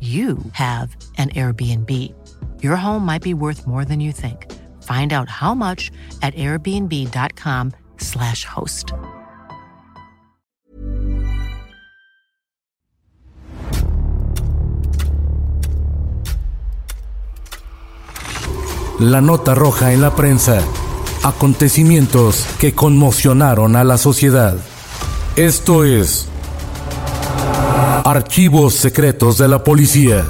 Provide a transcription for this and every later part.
you have an Airbnb. Your home might be worth more than you think. Find out how much at airbnb.com/slash host. La nota roja en la prensa. Acontecimientos que conmocionaron a la sociedad. Esto es Archivos secretos de la policía.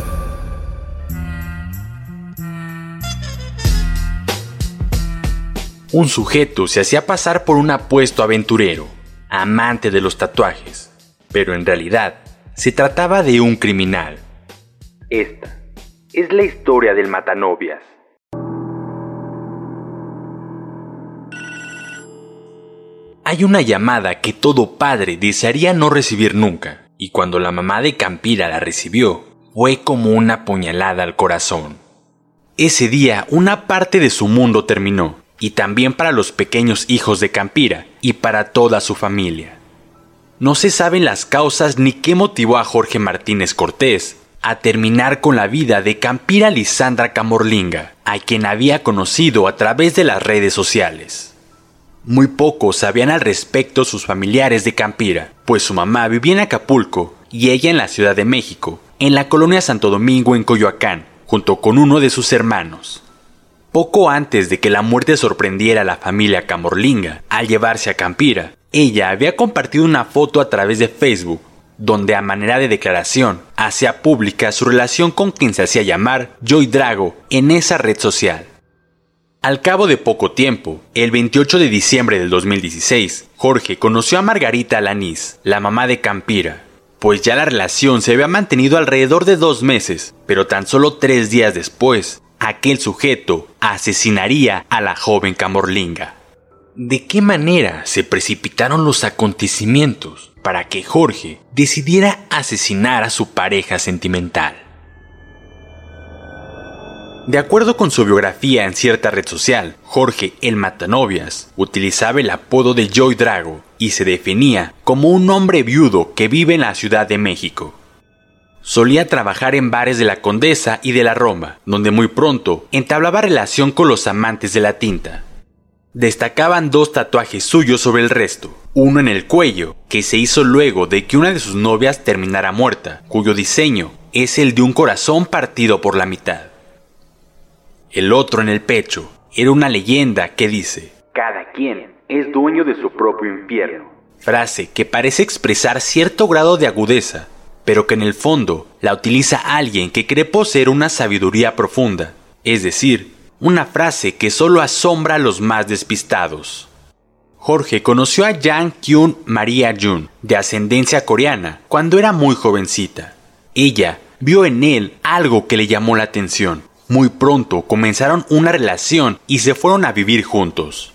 Un sujeto se hacía pasar por un apuesto aventurero, amante de los tatuajes, pero en realidad se trataba de un criminal. Esta es la historia del matanovias. Hay una llamada que todo padre desearía no recibir nunca y cuando la mamá de Campira la recibió, fue como una puñalada al corazón. Ese día una parte de su mundo terminó, y también para los pequeños hijos de Campira y para toda su familia. No se saben las causas ni qué motivó a Jorge Martínez Cortés a terminar con la vida de Campira Lisandra Camorlinga, a quien había conocido a través de las redes sociales. Muy pocos sabían al respecto sus familiares de Campira, pues su mamá vivía en Acapulco y ella en la Ciudad de México, en la colonia Santo Domingo en Coyoacán, junto con uno de sus hermanos. Poco antes de que la muerte sorprendiera a la familia Camorlinga al llevarse a Campira, ella había compartido una foto a través de Facebook, donde a manera de declaración hacía pública su relación con quien se hacía llamar Joy Drago en esa red social. Al cabo de poco tiempo, el 28 de diciembre del 2016, Jorge conoció a Margarita Alanís, la mamá de Campira, pues ya la relación se había mantenido alrededor de dos meses, pero tan solo tres días después, aquel sujeto asesinaría a la joven Camorlinga. ¿De qué manera se precipitaron los acontecimientos para que Jorge decidiera asesinar a su pareja sentimental? De acuerdo con su biografía en cierta red social, Jorge el Matanovias utilizaba el apodo de Joy Drago y se definía como un hombre viudo que vive en la Ciudad de México. Solía trabajar en bares de la Condesa y de la Roma, donde muy pronto entablaba relación con los amantes de la tinta. Destacaban dos tatuajes suyos sobre el resto, uno en el cuello, que se hizo luego de que una de sus novias terminara muerta, cuyo diseño es el de un corazón partido por la mitad el otro en el pecho. Era una leyenda que dice, Cada quien es dueño de su propio infierno. Frase que parece expresar cierto grado de agudeza, pero que en el fondo la utiliza alguien que cree poseer una sabiduría profunda, es decir, una frase que solo asombra a los más despistados. Jorge conoció a Yang Kyun Maria Jun, de ascendencia coreana, cuando era muy jovencita. Ella vio en él algo que le llamó la atención, muy pronto comenzaron una relación y se fueron a vivir juntos.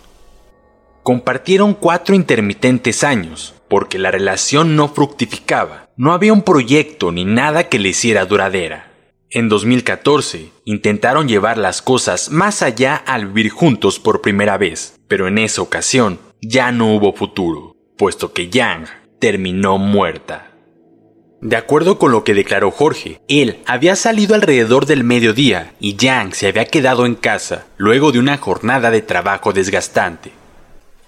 Compartieron cuatro intermitentes años, porque la relación no fructificaba, no había un proyecto ni nada que le hiciera duradera. En 2014, intentaron llevar las cosas más allá al vivir juntos por primera vez, pero en esa ocasión ya no hubo futuro, puesto que Yang terminó muerta. De acuerdo con lo que declaró Jorge, él había salido alrededor del mediodía y Yang se había quedado en casa luego de una jornada de trabajo desgastante.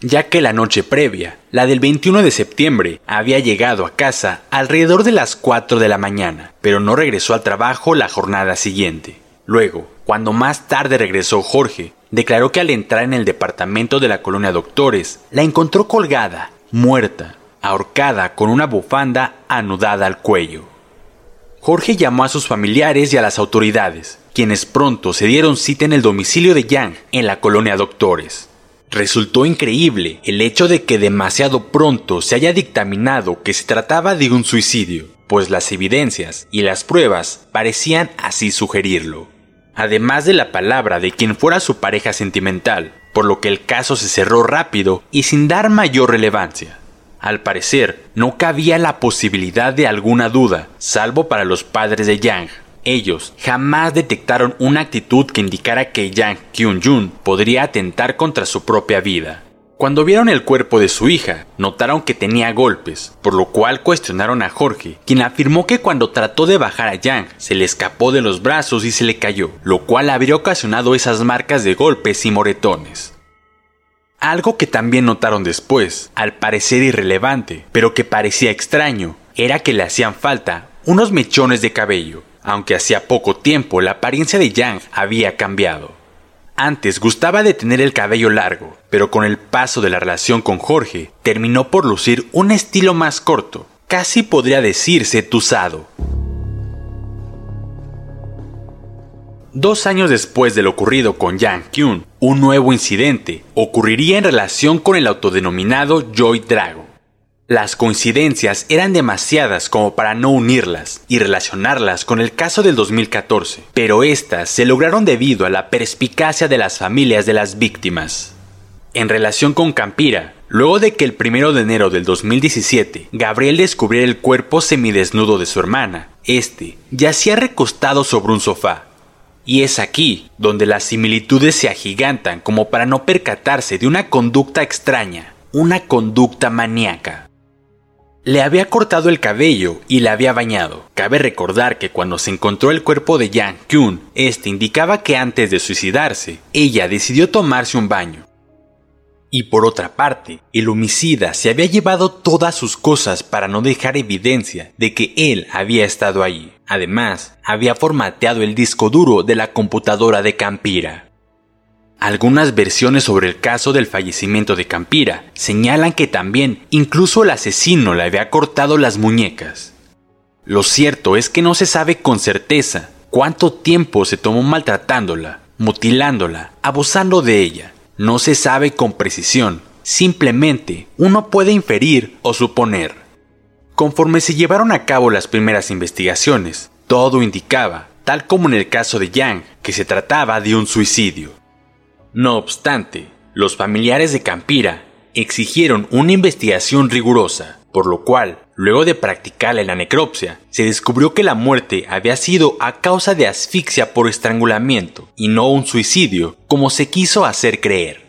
ya que la noche previa, la del 21 de septiembre, había llegado a casa alrededor de las 4 de la mañana, pero no regresó al trabajo la jornada siguiente. Luego, cuando más tarde regresó Jorge, declaró que al entrar en el departamento de la colonia Doctores, la encontró colgada, muerta, ahorcada con una bufanda anudada al cuello. Jorge llamó a sus familiares y a las autoridades, quienes pronto se dieron cita en el domicilio de Yang en la colonia Doctores. Resultó increíble el hecho de que demasiado pronto se haya dictaminado que se trataba de un suicidio, pues las evidencias y las pruebas parecían así sugerirlo. Además de la palabra de quien fuera su pareja sentimental, por lo que el caso se cerró rápido y sin dar mayor relevancia. Al parecer, no cabía la posibilidad de alguna duda, salvo para los padres de Yang. Ellos jamás detectaron una actitud que indicara que Yang Kyun-jun podría atentar contra su propia vida. Cuando vieron el cuerpo de su hija, notaron que tenía golpes, por lo cual cuestionaron a Jorge, quien afirmó que cuando trató de bajar a Yang, se le escapó de los brazos y se le cayó, lo cual habría ocasionado esas marcas de golpes y moretones. Algo que también notaron después, al parecer irrelevante, pero que parecía extraño, era que le hacían falta unos mechones de cabello, aunque hacía poco tiempo la apariencia de Yang había cambiado. Antes gustaba de tener el cabello largo, pero con el paso de la relación con Jorge, terminó por lucir un estilo más corto, casi podría decirse tusado. Dos años después de lo ocurrido con Yang Kyun, un nuevo incidente ocurriría en relación con el autodenominado Joy Drago. Las coincidencias eran demasiadas como para no unirlas y relacionarlas con el caso del 2014, pero estas se lograron debido a la perspicacia de las familias de las víctimas. En relación con Campira, luego de que el 1 de enero del 2017 Gabriel descubriera el cuerpo semidesnudo de su hermana, este yacía recostado sobre un sofá, y es aquí donde las similitudes se agigantan como para no percatarse de una conducta extraña, una conducta maníaca. Le había cortado el cabello y la había bañado. Cabe recordar que cuando se encontró el cuerpo de Yang Kyun, este indicaba que antes de suicidarse, ella decidió tomarse un baño. Y por otra parte, el homicida se había llevado todas sus cosas para no dejar evidencia de que él había estado allí. Además, había formateado el disco duro de la computadora de Campira. Algunas versiones sobre el caso del fallecimiento de Campira señalan que también incluso el asesino le había cortado las muñecas. Lo cierto es que no se sabe con certeza cuánto tiempo se tomó maltratándola, mutilándola, abusando de ella. No se sabe con precisión, simplemente uno puede inferir o suponer. Conforme se llevaron a cabo las primeras investigaciones, todo indicaba, tal como en el caso de Yang, que se trataba de un suicidio. No obstante, los familiares de Campira exigieron una investigación rigurosa, por lo cual, luego de practicarle la necropsia, se descubrió que la muerte había sido a causa de asfixia por estrangulamiento y no un suicidio, como se quiso hacer creer.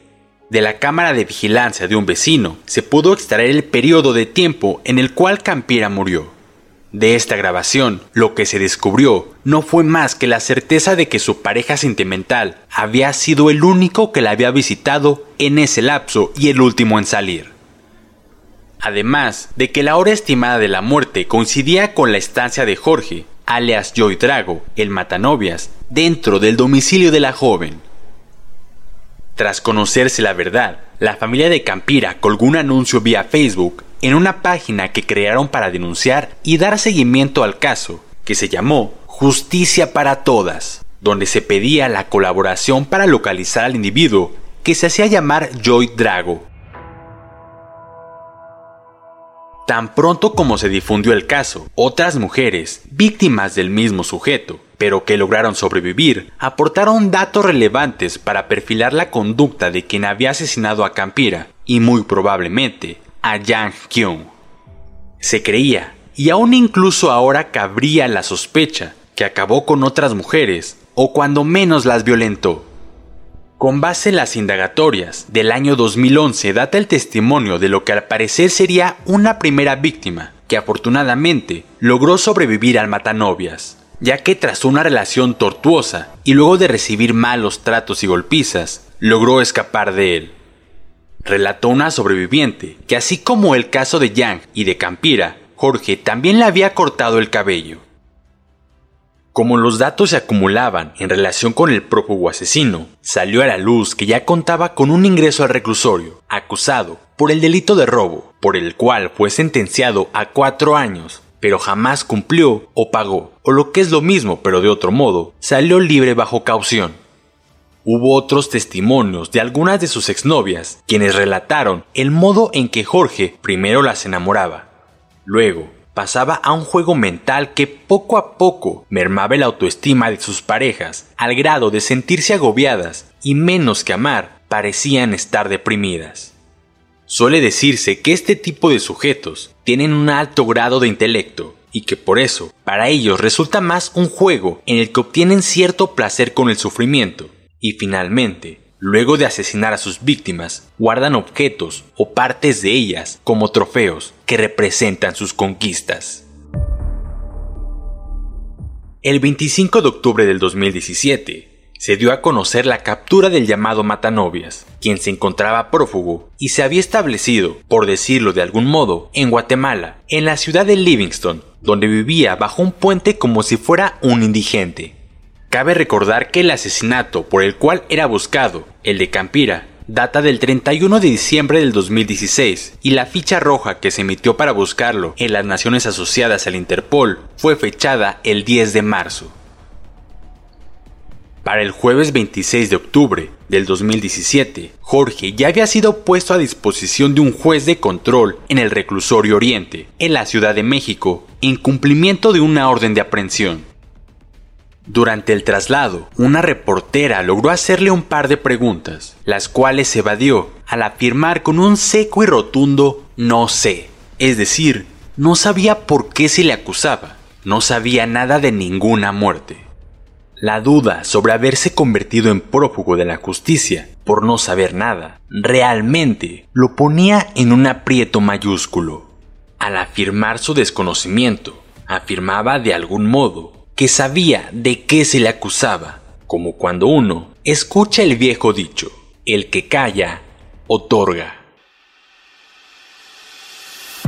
De la cámara de vigilancia de un vecino se pudo extraer el periodo de tiempo en el cual Campira murió. De esta grabación, lo que se descubrió no fue más que la certeza de que su pareja sentimental había sido el único que la había visitado en ese lapso y el último en salir. Además de que la hora estimada de la muerte coincidía con la estancia de Jorge, alias Joy Drago, el matanovias, dentro del domicilio de la joven. Tras conocerse la verdad, la familia de Campira colgó un anuncio vía Facebook en una página que crearon para denunciar y dar seguimiento al caso, que se llamó Justicia para Todas, donde se pedía la colaboración para localizar al individuo que se hacía llamar Joy Drago. Tan pronto como se difundió el caso, otras mujeres, víctimas del mismo sujeto, pero que lograron sobrevivir, aportaron datos relevantes para perfilar la conducta de quien había asesinado a Campira y muy probablemente a Yang Kyung. Se creía, y aún incluso ahora cabría la sospecha, que acabó con otras mujeres, o cuando menos las violentó. Con base en las indagatorias del año 2011 data el testimonio de lo que al parecer sería una primera víctima, que afortunadamente logró sobrevivir al matanovias ya que tras una relación tortuosa y luego de recibir malos tratos y golpizas, logró escapar de él. relató una sobreviviente que así como el caso de Yang y de Campira, Jorge también le había cortado el cabello. Como los datos se acumulaban en relación con el prófugo asesino, salió a la luz que ya contaba con un ingreso al reclusorio, acusado por el delito de robo, por el cual fue sentenciado a cuatro años, pero jamás cumplió o pagó, o lo que es lo mismo pero de otro modo, salió libre bajo caución. Hubo otros testimonios de algunas de sus exnovias, quienes relataron el modo en que Jorge primero las enamoraba. Luego, pasaba a un juego mental que poco a poco mermaba la autoestima de sus parejas, al grado de sentirse agobiadas y menos que amar, parecían estar deprimidas. Suele decirse que este tipo de sujetos tienen un alto grado de intelecto y que por eso, para ellos resulta más un juego en el que obtienen cierto placer con el sufrimiento y finalmente Luego de asesinar a sus víctimas, guardan objetos o partes de ellas como trofeos que representan sus conquistas. El 25 de octubre del 2017, se dio a conocer la captura del llamado Matanovias, quien se encontraba prófugo y se había establecido, por decirlo de algún modo, en Guatemala, en la ciudad de Livingston, donde vivía bajo un puente como si fuera un indigente. Cabe recordar que el asesinato por el cual era buscado, el de Campira, data del 31 de diciembre del 2016 y la ficha roja que se emitió para buscarlo en las naciones asociadas al Interpol fue fechada el 10 de marzo. Para el jueves 26 de octubre del 2017, Jorge ya había sido puesto a disposición de un juez de control en el reclusorio Oriente, en la Ciudad de México, en cumplimiento de una orden de aprehensión. Durante el traslado, una reportera logró hacerle un par de preguntas, las cuales evadió al afirmar con un seco y rotundo no sé. Es decir, no sabía por qué se le acusaba, no sabía nada de ninguna muerte. La duda sobre haberse convertido en prófugo de la justicia por no saber nada realmente lo ponía en un aprieto mayúsculo. Al afirmar su desconocimiento, afirmaba de algún modo que sabía de qué se le acusaba, como cuando uno escucha el viejo dicho, el que calla, otorga.